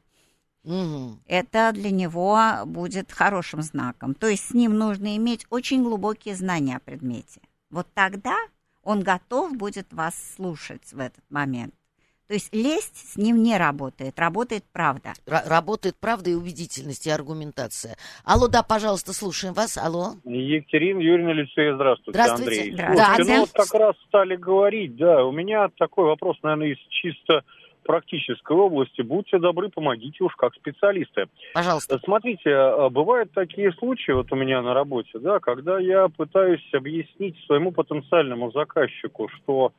Мгм. это для него будет хорошим знаком. То есть с ним нужно иметь очень глубокие знания о предмете. Вот тогда он готов будет вас слушать в этот момент. То есть лесть с ним не работает, работает правда. Ра- работает правда и убедительность, и аргументация. Алло, да, пожалуйста, слушаем вас. Алло. Екатерина Юрьевна Лицея, здравствуйте, Здравствуйте. Андрей. Здравствуйте. Слушайте, Да, ну вот как раз стали говорить, да, у меня такой вопрос, наверное, из чисто практической области. Будьте добры, помогите уж как специалисты. Пожалуйста. Смотрите, а, бывают такие случаи вот у меня на работе, да, когда я пытаюсь объяснить своему потенциальному заказчику, что,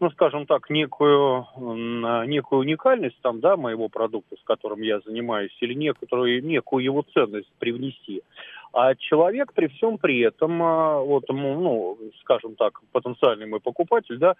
ну, скажем так, некую, некую уникальность там, да, моего продукта, с которым я занимаюсь, или некоторую, некую его ценность привнести. А человек при всем при этом, а, вот, ну, скажем так, потенциальный мой покупатель, да,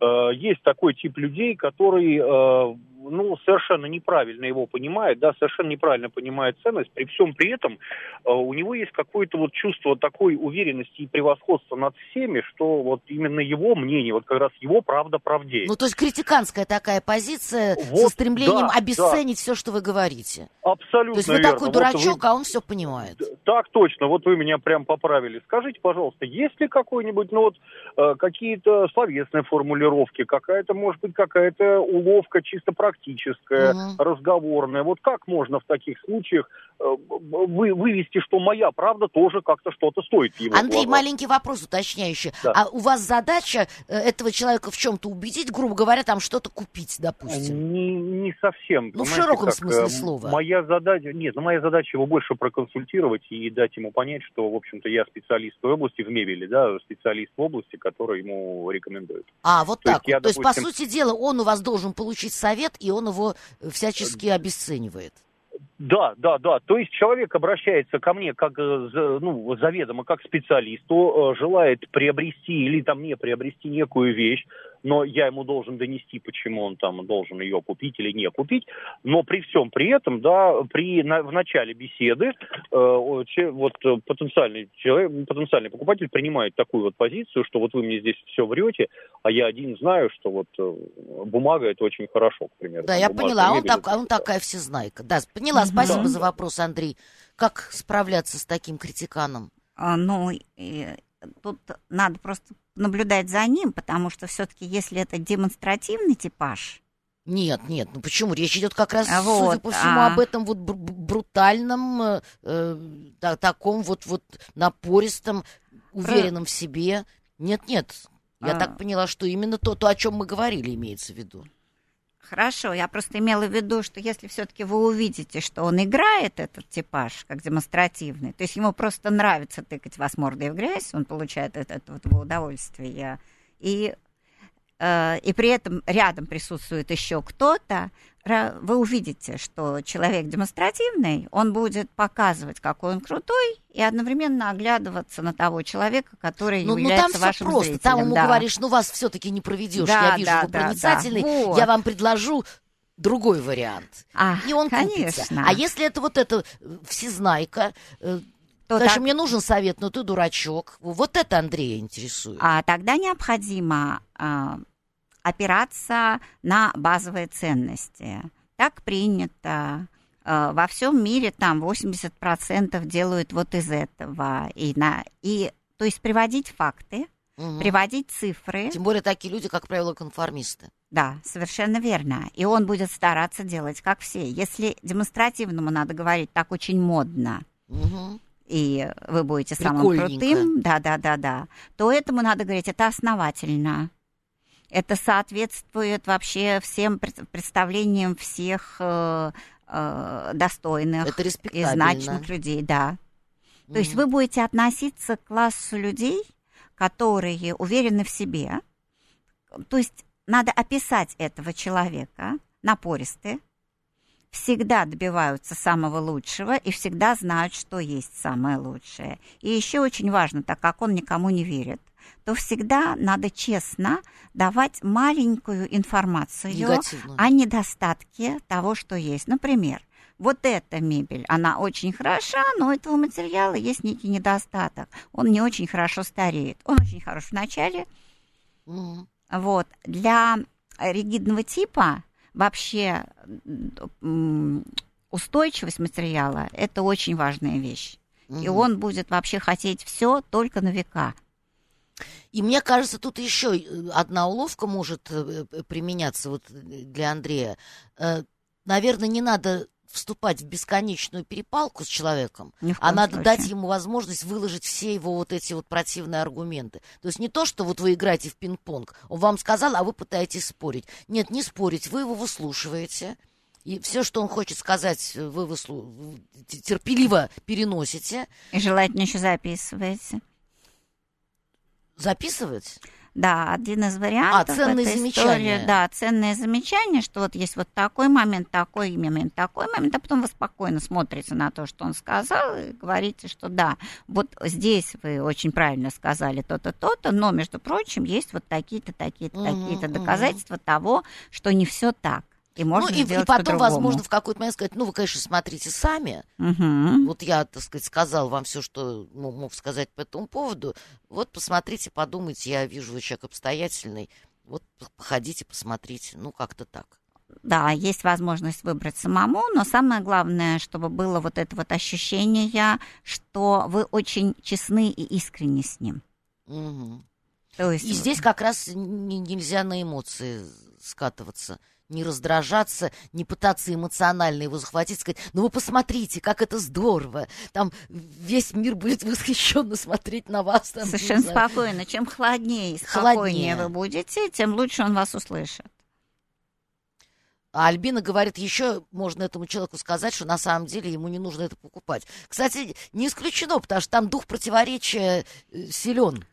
э, есть такой тип людей, который, э, ну, совершенно неправильно его понимает, да, совершенно неправильно понимает ценность. При всем при этом э, у него есть какое-то вот чувство такой уверенности и превосходства над всеми, что вот именно его мнение, вот как раз его правда правдее. Ну, то есть критиканская такая позиция со Вот, стремлением да, обесценить все, что вы говорите. Абсолютно То есть вы верно. такой Вот дурачок, вы- а он все понимает. Так точно, вот вы меня прям поправили. Скажите, пожалуйста, есть ли какой-нибудь, ну вот, э, какие-то словесные формулировки, какая-то, может быть, какая-то уловка чисто практическая, Мгм. разговорная? Вот как можно в таких случаях вы, вывести, что моя правда тоже как-то что-то стоит его Андрей, глазах? маленький вопрос уточняющий. Да. А у вас задача э, этого человека в чем-то убедить, грубо говоря, там что-то купить, допустим? Не, не совсем. Ну, в широком как, смысле э, слова. Моя задача, нет, ну, моя задача его больше проконсультировать и дать ему понять, что, в общем-то, я специалист в области, в мебели, да, специалист в области, который ему рекомендует. А, вот То так есть я. То есть, по допустим- сути дела, он у вас должен получить совет, и он его э, всячески обесценивает. Да, да, да. То есть человек обращается ко мне как э, ну, заведомо как к специалисту, э, желает приобрести или там не приобрести некую вещь, но я ему должен донести, почему он там должен ее купить или не купить. Но при всем при этом, да, при, на- в начале беседы э, вот э, потенциальный человек, потенциальный покупатель принимает такую вот позицию, что вот вы мне здесь все врете, а я один знаю, что вот э, бумага это очень хорошо, к примеру. Да, я бумажная поняла. А он, так, а он такая всезнайка. Да, поняла. Спасибо Да. за вопрос, Андрей. Как справляться с таким критиканом? А, Ну, и тут надо просто наблюдать за ним, потому что все-таки, если это демонстративный типаж, Нет, нет, ну почему? Речь идет как раз, А судя вот, по всему, а. об этом вот бр- бр- брутальном, э, э, та- таком вот, вот напористом, уверенном в себе. Нет, нет, я А. так поняла, что именно то, то, о чем мы говорили, имеется в виду. Хорошо, я просто имела в виду, что если все-таки вы увидите, что он играет этот типаж как демонстративный, то есть ему просто нравится тыкать вас мордой в грязь, он получает от этого удовольствие, и э, и при этом рядом присутствует еще кто-то, вы увидите, что человек демонстративный, он будет показывать, какой он крутой, и одновременно оглядываться на того человека, который ну, является ну, там вашим просто. зрителем. Там ему да. говоришь, ну вас все-таки не проведешь, да, я вижу, да, вы да, проницательный, да. Вот. я вам предложу другой вариант. А, и он конечно. купится. А если это вот это э, всезнайка, э, то Конечно, так... мне нужен совет, но ты дурачок. Вот это Андрея интересует. А тогда необходимо а, опираться на базовые ценности. Так принято. А, во всем мире там 80% делают вот из этого. И, на, и, то есть приводить факты, угу. приводить цифры. Тем более такие люди, как правило, конформисты. Да, совершенно верно. И он будет стараться делать, как все. Если демонстративному надо говорить так очень модно, угу. и вы будете самым крутым, да, да, да, да, то этому надо говорить, это основательно. Это соответствует вообще всем представлениям всех э, э, достойных и значимых людей, да. Mm-hmm. То есть вы будете относиться к классу людей, которые уверены в себе. То есть надо описать этого человека, напористые, всегда добиваются самого лучшего и всегда знают, что есть самое лучшее. И еще очень важно, так как он никому не верит, то всегда надо честно давать маленькую информацию Негативную. о недостатке того, что есть. Например, вот эта мебель, она очень хороша, но у этого материала есть некий недостаток. Он не очень хорошо стареет. Он очень хорош в начале. Mm. Вот. Для ригидного типа вообще устойчивость материала – это очень важная вещь. Mm-hmm. И он будет вообще хотеть все только на века. И мне кажется, тут еще э, одна уловка может э, э, применяться вот для Андрея. Наверное, не надо вступать в бесконечную перепалку с человеком, а надо случае. дать ему возможность выложить все его вот эти вот противные аргументы. То есть не то, что вот вы играете в пинг-понг, он вам сказал, а вы пытаетесь спорить. Нет, не спорить, вы его выслушиваете, и все, что он хочет сказать, вы выслу... терпеливо переносите. И желательно еще записываете записывать? Да, один из вариантов. А, ценные замечания. Истории, да, ценные замечания, что вот есть вот такой момент, такой момент, такой момент, а потом вы спокойно смотрите на то, что он сказал, и говорите, что да, вот здесь вы очень правильно сказали то-то, то-то, но, между прочим, есть вот такие-то, такие-то, угу, такие-то доказательства угу. того, что не все так. И можно ну, и, и потом, возможно, в какой-то момент сказать, ну, вы, конечно, смотрите сами. Угу. Вот я, так сказать, сказал вам все, что ну, мог сказать по этому поводу. Вот посмотрите, подумайте, я вижу, вы человек обстоятельный. Вот походите, посмотрите. Ну, как-то так. Да, есть возможность выбрать самому, но самое главное, чтобы было вот это вот ощущение, что вы очень честны и искренни с ним. Угу. То есть... И здесь как раз нельзя на эмоции скатываться не раздражаться, не пытаться эмоционально его захватить, сказать, ну вы посмотрите, как это здорово, там весь мир будет восхищенно смотреть на вас. Там, Совершенно спокойно. Чем холоднее и спокойнее холоднее. вы будете, тем лучше он вас услышит. А Альбина говорит, еще можно этому человеку сказать, что на самом деле ему не нужно это покупать. Кстати, не исключено, потому что там дух противоречия э, силен.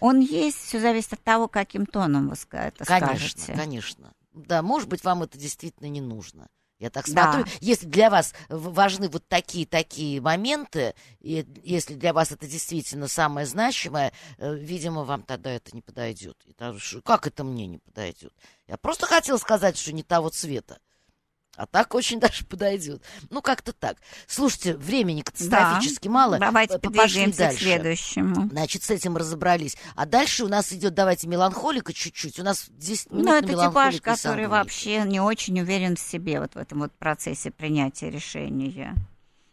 Он есть, все зависит от того, каким тоном вы это конечно, скажете. Конечно, конечно. Да, может быть, вам это действительно не нужно. Я так смотрю, да. если для вас важны вот такие-такие моменты, и если для вас это действительно самое значимое, э, видимо, вам тогда это не подойдет. И так, как это мне не подойдет? Я просто хотел сказать, что не того цвета. А так очень даже подойдет. Ну, как-то так. Слушайте, времени катастрофически да. мало. Давайте Пошли дальше. к следующему. Значит, с этим разобрались. А дальше у нас идет, давайте, меланхолика чуть-чуть. У нас 10 минут Ну, это типаж, который вообще не очень уверен в себе вот в этом вот процессе принятия решения.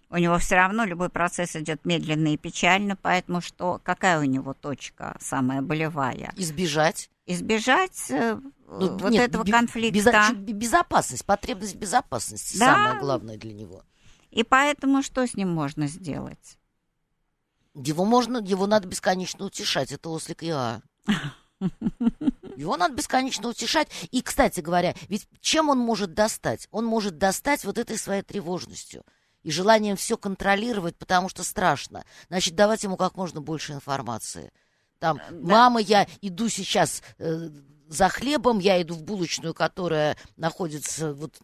У него все равно любой процесс идет медленно и печально, поэтому что, какая у него точка самая болевая? Избежать. Избежать э, ну, вот нет, этого конфликта. Безо- безопасность, потребность безопасности да. самое главное для него. И поэтому что с ним можно сделать? Его можно, его надо бесконечно утешать. Это ослик Иа. Его надо бесконечно утешать. И, кстати говоря, ведь чем он может достать? Он может достать вот этой своей тревожностью и желанием все контролировать, потому что страшно. Значит, давать ему как можно больше информации. Там, да. мама, я иду сейчас э, за хлебом, я иду в булочную, которая находится вот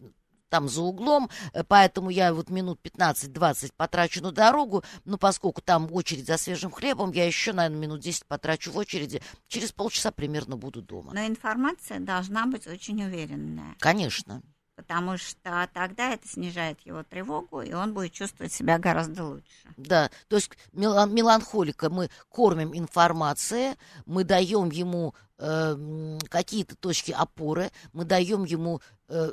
там за углом, э, поэтому я вот минут 15-20 потрачу на дорогу, но поскольку там очередь за свежим хлебом, я еще, наверное, минут 10 потрачу в очереди, через полчаса примерно буду дома. Но информация должна быть очень уверенная. Конечно. Потому что тогда это снижает его тревогу, и он будет чувствовать себя гораздо лучше. Да, то есть мелан- меланхолика мы кормим информацией, мы даем ему э, какие-то точки опоры, мы даем ему э,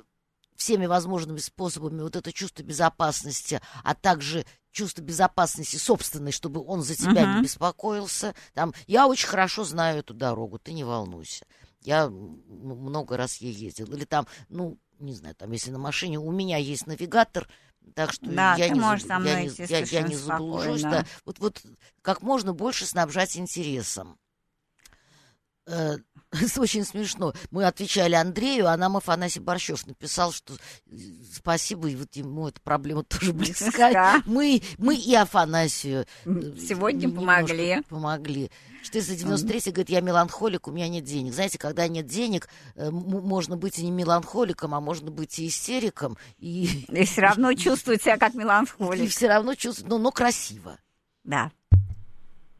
всеми возможными способами вот это чувство безопасности, а также чувство безопасности собственной, чтобы он за тебя Мгм. не беспокоился. Там, я очень хорошо знаю эту дорогу, ты не волнуйся. Я много раз ей ездил. Или там, ну, не знаю, там, если на машине, у меня есть навигатор, так что Да, я, ты не, можешь заб- со я, идти я, я не заблужусь. Да. Вот, вот как можно больше снабжать интересом. Очень смешно. Мы отвечали Андрею, а нам Афанасий Борщев написал, что э, спасибо, и вот ему эта проблема тоже близка. Мы, мы и Афанасию э, Сегодня помогли. Помогли. 493 говорит, я меланхолик, у меня нет денег. Знаете, когда нет денег, э, можно быть и не меланхоликом, а можно быть и истериком, и, И все равно чувствует себя как и меланхолик. все равно чувствовать, но, но красиво. Да.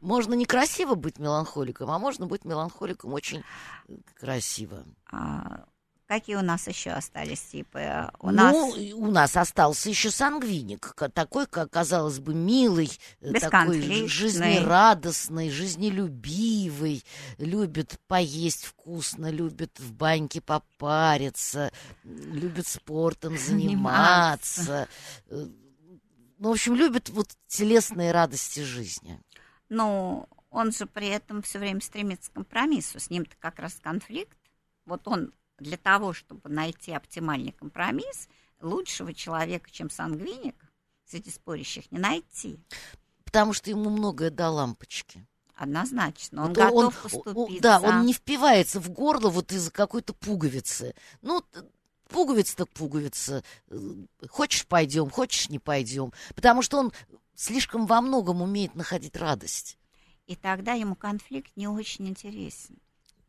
Можно некрасиво быть меланхоликом, а можно быть меланхоликом очень э, красиво. А, Какие у нас еще остались типы? У ну, нас и у нас остался еще сангвиник, такой, как казалось бы, милый, э, такой жизнерадостный, жизнелюбивый, любит поесть вкусно, любит в баньке попариться, любит спортом заниматься. э, Ну, в общем, любит вот телесные радости жизни. Ну, он же при этом все время стремится к компромиссу. С ним-то как раз конфликт. Вот он для того, чтобы найти оптимальный компромисс, лучшего человека, чем сангвиник, среди спорящих, не найти. Потому что ему многое до лампочки. Однозначно. Он Вот готов он- поступиться. Да, он не впивается в горло вот из-за какой-то пуговицы. Ну, т- пуговица так пуговица. Э, Хочешь, пойдем, хочешь, не пойдем. Потому что он слишком во многом умеет находить радость. И тогда ему конфликт не очень интересен.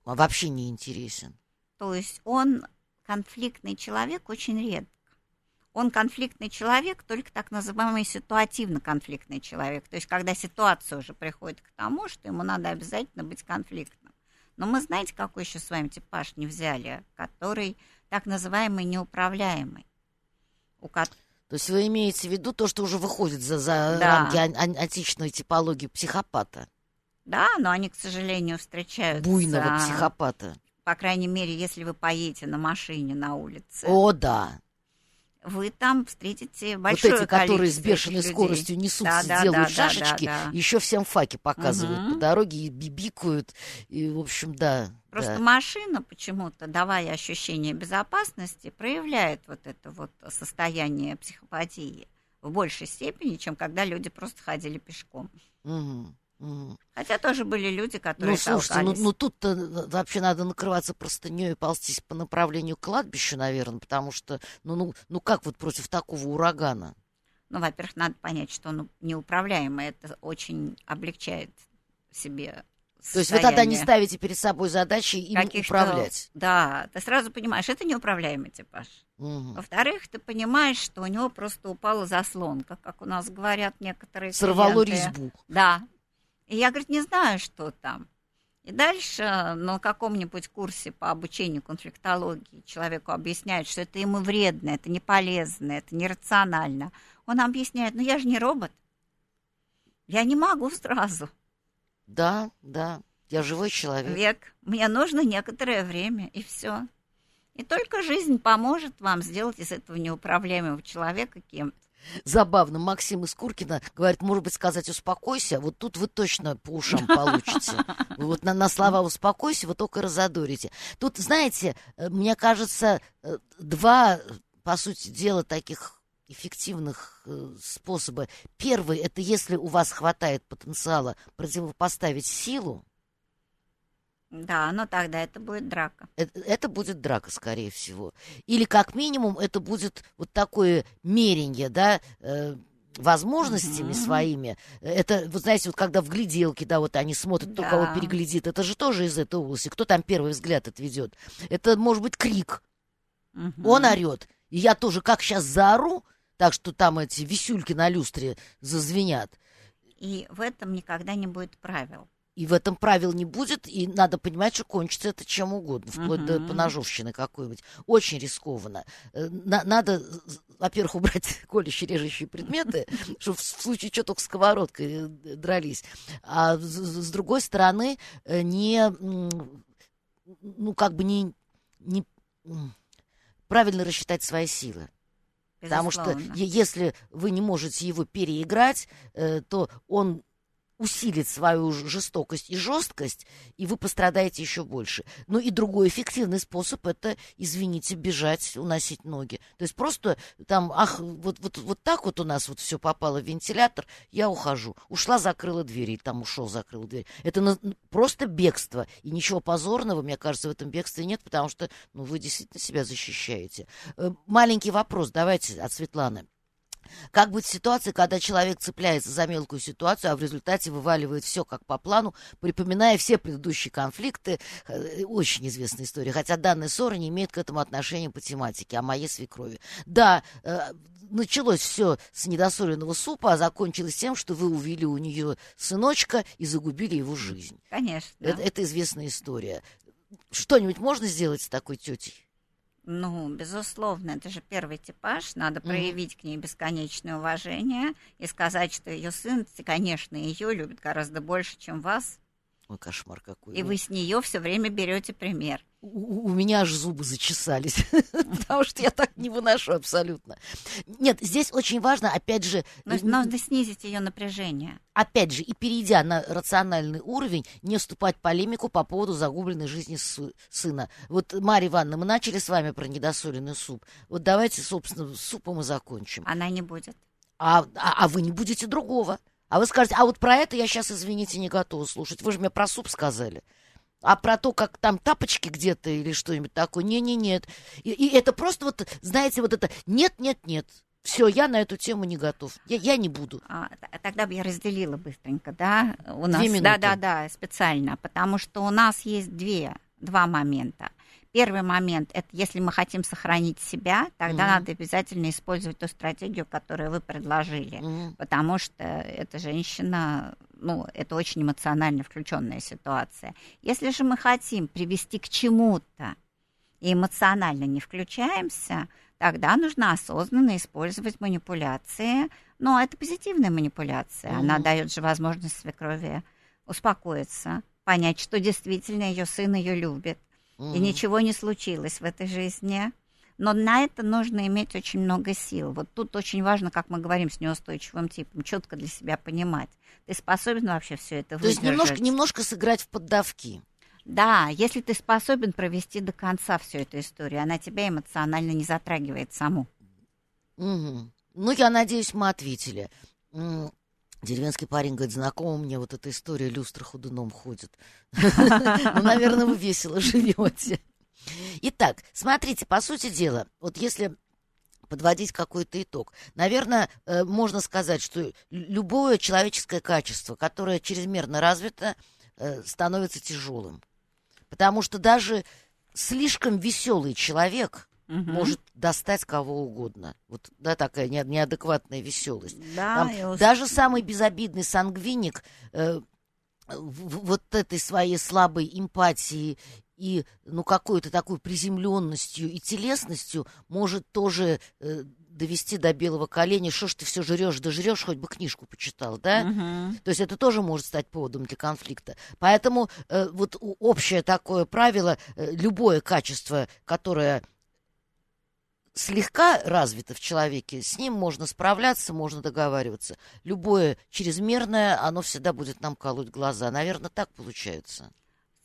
А вообще не интересен. То есть он конфликтный человек очень редко. Он конфликтный человек, только так называемый ситуативно-конфликтный человек. То есть когда ситуация уже приходит к тому, что ему надо обязательно быть конфликтным. Но мы знаете, какой еще с вами типаж не взяли, который так называемый неуправляемый. У ко- То есть вы имеете в виду то, что уже выходит за, за Да. рамки ан- ан- античной типологии психопата, Да, но они, к сожалению, встречаются. буйного психопата. По крайней мере, если вы поедете на машине на улице, О, да. Вы там встретите большое вот эти, которые с бешеной людей. скоростью несутся, Да, да, делают да, да, шашечки, да, да. еще всем факи показывают Мгм. по дороге и бибикают. И, в общем, да. Просто да. машина почему-то, давая ощущение безопасности, проявляет вот это вот состояние психопатии в большей степени, чем когда люди просто ходили пешком. Мгм. Хотя тоже были люди, которые Ну, слушайте, ну, толкались. ну тут-то вообще надо накрываться простыней и ползтись по направлению к кладбищу, наверное, потому что, ну, ну, ну как вот против такого урагана? Ну, во-первых, надо понять, что он неуправляемый. Это очень облегчает себе То есть вы тогда не ставите перед собой задачи им каких-то- управлять. Да, ты сразу понимаешь, это неуправляемый типаж. Мгм. Во-вторых, ты понимаешь, что у него просто упала заслонка, как у нас говорят некоторые Сорвало клиенты. резьбу. Да. И я, говорит, не знаю, что там. И дальше на каком-нибудь курсе по обучению конфликтологии человеку объясняют, что это ему вредно, это не полезно, это нерационально. Он объясняет, ну я же не робот. Я не могу сразу. Да, да. Я живой человек. Век. Мне нужно некоторое время, и все. И только жизнь поможет вам сделать из этого неуправляемого человека кем-то. Забавно, Максим из Куркина говорит, может быть, сказать «успокойся», вот тут вы точно по ушам получите. Вот на, на слова «успокойся» вы только разодорите. Тут, знаете, э, мне кажется, э, два, по сути дела, таких эффективных э, способа. Первый – это если у вас хватает потенциала противопоставить силу, Да, но тогда это будет драка. это, это будет драка, скорее всего. Или, как минимум, это будет вот такое меренье, да, э, возможностями Мгм. своими. Это, вы знаете, вот когда в гляделке, да, вот они смотрят, кто Да. кого переглядит, это же тоже из этой области. Кто там первый взгляд отведет? Это может быть крик. Мгм. Он орет. И я тоже как сейчас заору, так что там эти висюльки на люстре зазвенят. И в этом никогда не будет правил. И в этом правил не будет, и надо понимать, что кончится это чем угодно, вплоть до Мгм. поножовщины какой-нибудь. Очень рискованно. Э, на- надо, во-первых, убрать колющие, режущие предметы, чтобы в случае чего только сковородкой э, дрались. А с, другой стороны, э, не, ну, как бы не, не правильно рассчитать свои силы. Потому что Безусловно. если вы не можете его переиграть, то он усилит свою жестокость и жесткость, и вы пострадаете еще больше. Ну и другой эффективный способ это, извините, бежать, уносить ноги. То есть просто там, ах, вот, вот, вот так вот у нас вот все попало в вентилятор, я ухожу. Ушла, закрыла дверь, и там ушел, закрыл дверь. Это на- просто бегство. И ничего позорного, мне кажется, в этом бегстве нет, потому что ну, вы действительно себя защищаете. Э, Маленький вопрос, давайте от Светланы. Как быть в ситуации, когда человек цепляется за мелкую ситуацию, а в результате вываливает все как по плану, припоминая все предыдущие конфликты? Э, Очень известная история. Хотя данная ссора не имеет к этому отношения по тематике, о моей свекрови. Да, э, началось все с недосоленного супа, а закончилось тем, что вы увели у нее сыночка и загубили его жизнь. Конечно. Это, это известная история. Что-нибудь можно сделать с такой тетей? Ну, безусловно, это же первый типаж. Надо Мгм. проявить к ней бесконечное уважение и сказать, что ее сын, конечно, ее любит гораздо больше, чем вас, Ой, кошмар какой. и Ну, вы с нее все время берете пример. у, у меня аж зубы зачесались, потому что я так не выношу абсолютно. Нет, здесь очень важно, опять же, Нужно снизить ее напряжение. опять же, и перейдя на рациональный уровень, не вступать в полемику по поводу загубленной жизни сы- сына. Вот, Марья Ивановна, мы начали с вами про недосоленный суп. Вот давайте, собственно, супом и закончим. Она не будет. А, а, а вы не будете другого. А вы скажете, а вот про это я сейчас, извините, не готова слушать. Вы же мне про суп сказали. А про то, как там тапочки где-то или что-нибудь такое, не-не-нет. И, и это просто вот, знаете, вот это нет-нет-нет. Все, я на эту тему не готов. Я, я не буду. А, тогда бы я разделила быстренько, да? У нас, Две минуты. Да, да, да, специально, потому что у нас есть две, два момента. Первый момент это если мы хотим сохранить себя, тогда Мгм. надо обязательно использовать ту стратегию, которую вы предложили. Мгм. Потому что эта женщина, ну, это очень эмоционально включенная ситуация. Если же мы хотим привести к чему-то и эмоционально не включаемся, тогда нужно осознанно использовать манипуляции. Но это позитивная манипуляция. Она Мгм. дает же возможность свекрови успокоиться, понять, что действительно ее сын ее любит. И Мгм. ничего не случилось в этой жизни. Но на это нужно иметь очень много сил. Вот тут очень важно, как мы говорим с неустойчивым типом, четко для себя понимать. Ты способен вообще все это То есть выдержать? немножко, немножко сыграть в поддавки. Да, если ты способен провести до конца всю эту историю, она тебя эмоционально не затрагивает саму. Мгм. Ну, я надеюсь, мы ответили. Деревенский парень говорит, знакома мне вот эта история, люстра ходуном ходит. Ну, наверное, вы весело живете. Итак, смотрите, по сути дела, вот если подводить какой-то итог, наверное, э, можно сказать, что лю- любое человеческое качество, которое чрезмерно развито, э, становится тяжелым. Потому что даже слишком веселый человек Мгм. может достать кого угодно. Вот, да, такая не- неадекватная веселость. Да, Там даже самый безобидный сангвиник э, в- вот этой своей слабой эмпатии и ну какой-то такой приземленностью и телесностью может тоже э, довести до белого коленя. Что ж ты все жрешь, да жрешь, хоть бы книжку почитал, да? Мгм. То есть это тоже может стать поводом для конфликта. Поэтому э, вот общее такое правило, э, любое качество, которое слегка развито в человеке, с ним можно справляться, можно договариваться. Любое чрезмерное, оно всегда будет нам колоть глаза. Наверное, так получается.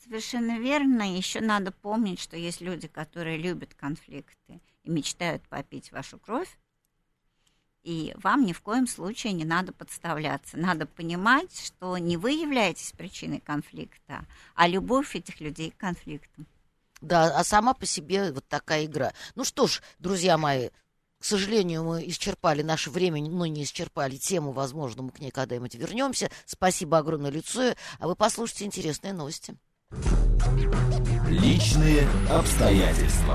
Совершенно верно. Еще надо помнить, что есть люди, которые любят конфликты и мечтают попить вашу кровь. И вам ни в коем случае не надо подставляться. Надо понимать, что не вы являетесь причиной конфликта, а любовь этих людей к конфликту. Да, а сама по себе вот такая игра. Ну что ж, друзья мои, К сожалению, мы исчерпали наше время, но не исчерпали тему. Возможно, мы к ней когда-нибудь вернемся. Спасибо огромное, Люцию. А вы послушайте интересные новости. Личные обстоятельства.